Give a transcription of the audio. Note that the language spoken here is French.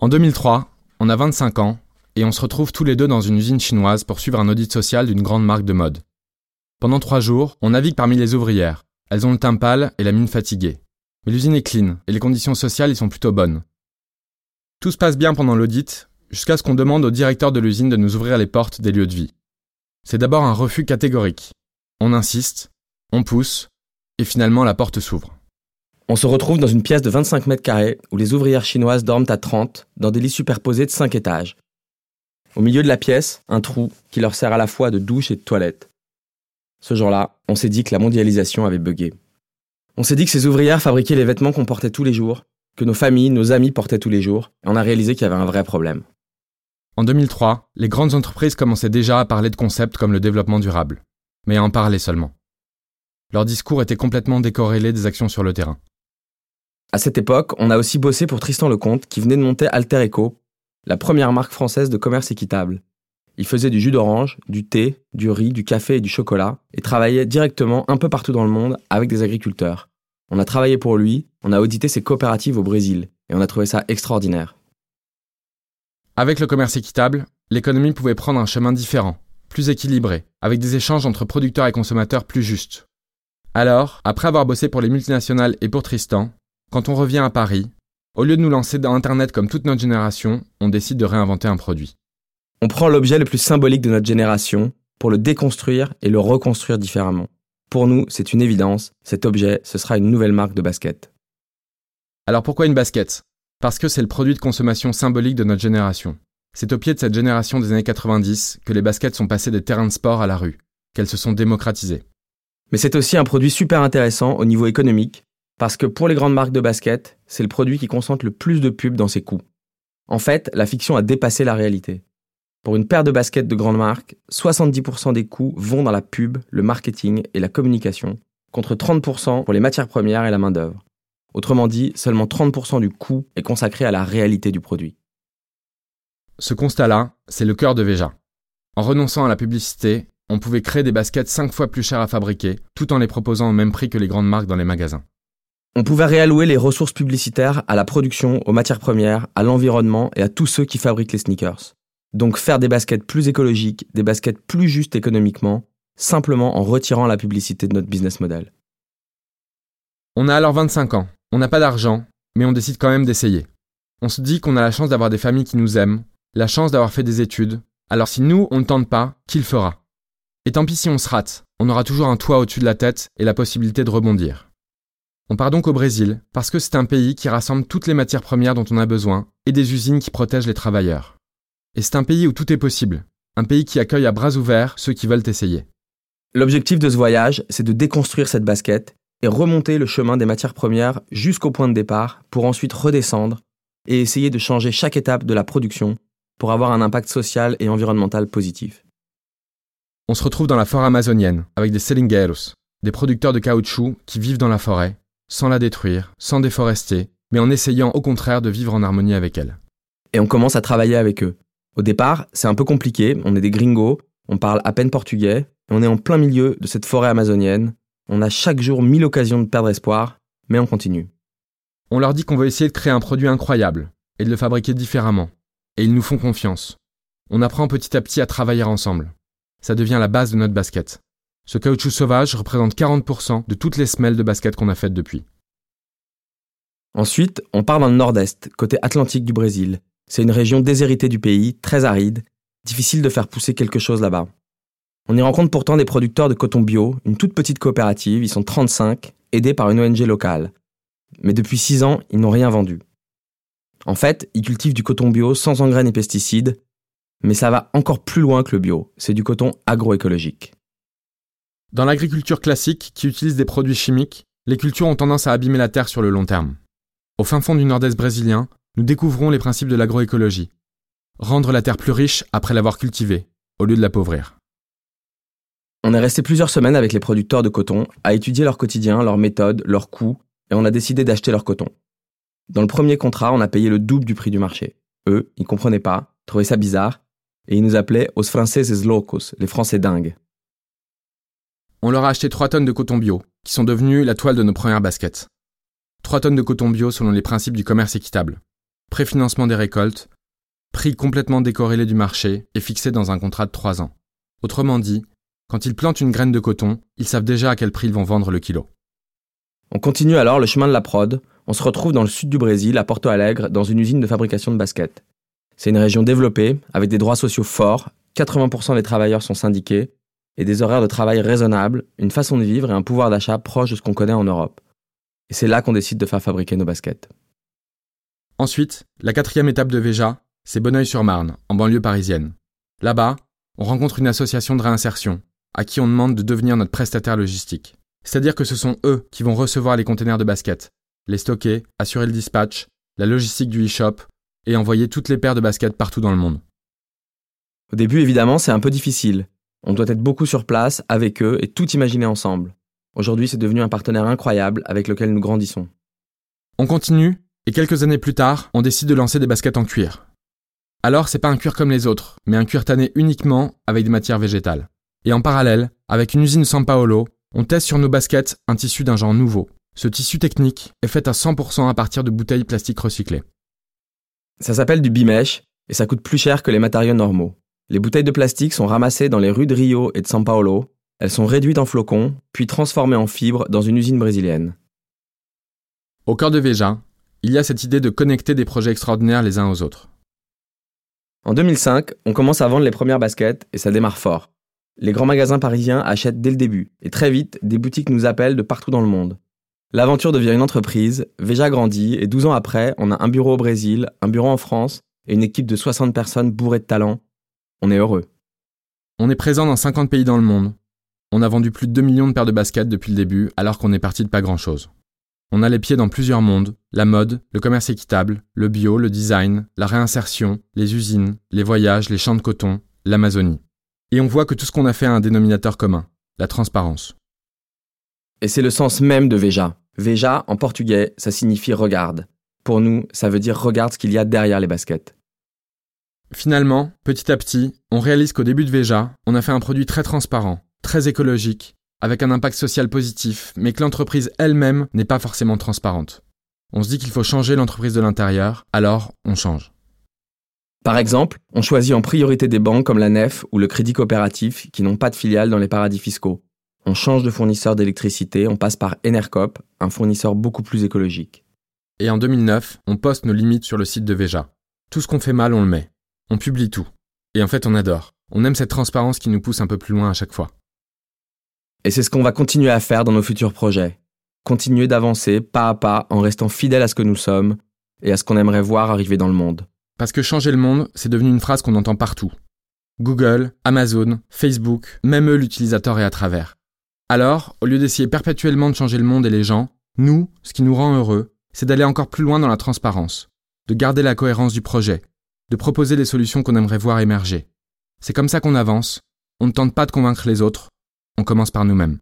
En 2003, on a 25 ans et on se retrouve tous les deux dans une usine chinoise pour suivre un audit social d'une grande marque de mode. Pendant trois jours, on navigue parmi les ouvrières. Elles ont le teint pâle et la mine fatiguée. Mais l'usine est clean et les conditions sociales y sont plutôt bonnes. Tout se passe bien pendant l'audit, jusqu'à ce qu'on demande au directeur de l'usine de nous ouvrir les portes des lieux de vie. C'est d'abord un refus catégorique. On insiste, on pousse, et finalement la porte s'ouvre. On se retrouve dans une pièce de 25 mètres carrés où les ouvrières chinoises dorment à 30 dans des lits superposés de 5 étages. Au milieu de la pièce, un trou qui leur sert à la fois de douche et de toilette. Ce jour-là, on s'est dit que la mondialisation avait bugué. On s'est dit que ces ouvrières fabriquaient les vêtements qu'on portait tous les jours, que nos familles, nos amis portaient tous les jours, et on a réalisé qu'il y avait un vrai problème. En 2003, les grandes entreprises commençaient déjà à parler de concepts comme le développement durable, mais à en parler seulement. Leur discours était complètement décorrélé des actions sur le terrain. À cette époque, on a aussi bossé pour Tristan Lecomte qui venait de monter Alter Eco, la première marque française de commerce équitable. Il faisait du jus d'orange, du thé, du riz, du café et du chocolat, et travaillait directement un peu partout dans le monde avec des agriculteurs. On a travaillé pour lui, on a audité ses coopératives au Brésil, et on a trouvé ça extraordinaire. Avec le commerce équitable, l'économie pouvait prendre un chemin différent, plus équilibré, avec des échanges entre producteurs et consommateurs plus justes. Alors, après avoir bossé pour les multinationales et pour Tristan, quand on revient à Paris, au lieu de nous lancer dans Internet comme toute notre génération, on décide de réinventer un produit. On prend l'objet le plus symbolique de notre génération pour le déconstruire et le reconstruire différemment. Pour nous, c'est une évidence, cet objet, ce sera une nouvelle marque de basket. Alors pourquoi une basket? Parce que c'est le produit de consommation symbolique de notre génération. C'est au pied de cette génération des années 90 que les baskets sont passées des terrains de sport à la rue, qu'elles se sont démocratisées. Mais c'est aussi un produit super intéressant au niveau économique, parce que pour les grandes marques de basket, c'est le produit qui concentre le plus de pubs dans ses coûts. En fait, la fiction a dépassé la réalité. Pour une paire de baskets de grande marque, 70% des coûts vont dans la pub, le marketing et la communication, contre 30% pour les matières premières et la main-d'œuvre. Autrement dit, seulement 30% du coût est consacré à la réalité du produit. Ce constat-là, c'est le cœur de Veja. En renonçant à la publicité, on pouvait créer des baskets 5 fois plus chères à fabriquer, tout en les proposant au même prix que les grandes marques dans les magasins. On pouvait réallouer les ressources publicitaires à la production, aux matières premières, à l'environnement et à tous ceux qui fabriquent les sneakers. Donc faire des baskets plus écologiques, des baskets plus justes économiquement, simplement en retirant la publicité de notre business model. On a alors 25 ans, on n'a pas d'argent, mais on décide quand même d'essayer. On se dit qu'on a la chance d'avoir des familles qui nous aiment, la chance d'avoir fait des études, alors si nous, on ne tente pas, qui le fera? Et tant pis si on se rate, on aura toujours un toit au-dessus de la tête et la possibilité de rebondir. On part donc au Brésil, parce que c'est un pays qui rassemble toutes les matières premières dont on a besoin, et des usines qui protègent les travailleurs. Et c'est un pays où tout est possible, un pays qui accueille à bras ouverts ceux qui veulent essayer. L'objectif de ce voyage, c'est de déconstruire cette basket et remonter le chemin des matières premières jusqu'au point de départ pour ensuite redescendre et essayer de changer chaque étape de la production pour avoir un impact social et environnemental positif. On se retrouve dans la forêt amazonienne avec des selingueiros, des producteurs de caoutchouc qui vivent dans la forêt, sans la détruire, sans déforester, mais en essayant au contraire de vivre en harmonie avec elle. Et on commence à travailler avec eux. Au départ, c'est un peu compliqué, on est des gringos, on parle à peine portugais, et on est en plein milieu de cette forêt amazonienne. On a chaque jour mille occasions de perdre espoir, mais on continue. On leur dit qu'on veut essayer de créer un produit incroyable, et de le fabriquer différemment. Et ils nous font confiance. On apprend petit à petit à travailler ensemble. Ça devient la base de notre basket. Ce caoutchouc sauvage représente 40% de toutes les semelles de basket qu'on a faites depuis. Ensuite, on part dans le nord-est, côté atlantique du Brésil, c'est une région déshéritée du pays, très aride, difficile de faire pousser quelque chose là-bas. On y rencontre pourtant des producteurs de coton bio, une toute petite coopérative, ils sont 35, aidés par une ONG locale. Mais depuis 6 ans, ils n'ont rien vendu. En fait, ils cultivent du coton bio sans engrais ni pesticides, mais ça va encore plus loin que le bio, c'est du coton agroécologique. Dans l'agriculture classique, qui utilise des produits chimiques, les cultures ont tendance à abîmer la terre sur le long terme. Au fin fond du nord-est brésilien, nous découvrons les principes de l'agroécologie. Rendre la terre plus riche après l'avoir cultivée, au lieu de l'appauvrir. On est resté plusieurs semaines avec les producteurs de coton à étudier leur quotidien, leurs méthodes, leurs coûts, et on a décidé d'acheter leur coton. Dans le premier contrat, on a payé le double du prix du marché. Eux, ils comprenaient pas, trouvaient ça bizarre, et ils nous appelaient os franceses locos, les Français dingues. On leur a acheté 3 tonnes de coton bio, qui sont devenues la toile de nos premières baskets. 3 tonnes de coton bio selon les principes du commerce équitable. préfinancement des récoltes, prix complètement décorrélé du marché et fixé dans un contrat de 3 ans. Autrement dit, quand ils plantent une graine de coton, ils savent déjà à quel prix ils vont vendre le kilo. On continue alors le chemin de la prod. On se retrouve dans le sud du Brésil, à Porto Alegre, dans une usine de fabrication de baskets. C'est une région développée, avec des droits sociaux forts, 80% des travailleurs sont syndiqués, et des horaires de travail raisonnables, une façon de vivre et un pouvoir d'achat proche de ce qu'on connaît en Europe. Et c'est là qu'on décide de faire fabriquer nos baskets. Ensuite, la quatrième étape de Véja, c'est Bonneuil-sur-Marne, en banlieue parisienne. Là-bas, on rencontre une association de réinsertion, à qui on demande de devenir notre prestataire logistique. C'est-à-dire que ce sont eux qui vont recevoir les containers de baskets, les stocker, assurer le dispatch, la logistique du e-shop et envoyer toutes les paires de baskets partout dans le monde. Au début, évidemment, c'est un peu difficile. On doit être beaucoup sur place avec eux et tout imaginer ensemble. Aujourd'hui, c'est devenu un partenaire incroyable avec lequel nous grandissons. On continue, et quelques années plus tard, on décide de lancer des baskets en cuir. Alors, c'est pas un cuir comme les autres, mais un cuir tanné uniquement avec des matières végétales. Et en parallèle, avec une usine San Paolo, on teste sur nos baskets un tissu d'un genre nouveau. Ce tissu technique est fait à 100% à partir de bouteilles plastiques recyclées. Ça s'appelle du bimesh et ça coûte plus cher que les matériaux normaux. Les bouteilles de plastique sont ramassées dans les rues de Rio et de São Paulo. Elles sont réduites en flocons, puis transformées en fibres dans une usine brésilienne. Au cœur de Veja, il y a cette idée de connecter des projets extraordinaires les uns aux autres. En 2005, on commence à vendre les premières baskets et ça démarre fort. Les grands magasins parisiens achètent dès le début, et très vite, des boutiques nous appellent de partout dans le monde. L'aventure devient une entreprise, Veja grandit, et 12 ans après, on a un bureau au Brésil, un bureau en France, et une équipe de 60 personnes bourrées de talent. On est heureux. On est présent dans 50 pays dans le monde. On a vendu plus de 2 millions de paires de baskets depuis le début, alors qu'on est parti de pas grand-chose. On a les pieds dans plusieurs mondes, la mode, le commerce équitable, le bio, le design, la réinsertion, les usines, les voyages, les champs de coton, l'Amazonie. Et on voit que tout ce qu'on a fait a un dénominateur commun, la transparence. Et c'est le sens même de Veja. Veja, en portugais, ça signifie regarde. Pour nous, ça veut dire regarde ce qu'il y a derrière les baskets. Finalement, petit à petit, on réalise qu'au début de Veja, on a fait un produit très transparent, très écologique, avec un impact social positif, mais que l'entreprise elle-même n'est pas forcément transparente. On se dit qu'il faut changer l'entreprise de l'intérieur, alors on change. Par exemple, on choisit en priorité des banques comme la NEF ou le Crédit Coopératif qui n'ont pas de filiales dans les paradis fiscaux. On change de fournisseur d'électricité, on passe par Enercop, un fournisseur beaucoup plus écologique. Et en 2009, on poste nos limites sur le site de Veja. Tout ce qu'on fait mal, on le met. On publie tout. Et en fait, on adore. On aime cette transparence qui nous pousse un peu plus loin à chaque fois. Et c'est ce qu'on va continuer à faire dans nos futurs projets. Continuer d'avancer pas à pas en restant fidèle à ce que nous sommes et à ce qu'on aimerait voir arriver dans le monde. Parce que changer le monde, c'est devenu une phrase qu'on entend partout. Google, Amazon, Facebook, même eux l'utilisateur est à travers. Alors, au lieu d'essayer perpétuellement de changer le monde et les gens, nous, ce qui nous rend heureux, c'est d'aller encore plus loin dans la transparence, de garder la cohérence du projet, de proposer des solutions qu'on aimerait voir émerger. C'est comme ça qu'on avance, on ne tente pas de convaincre les autres, on commence par nous-mêmes.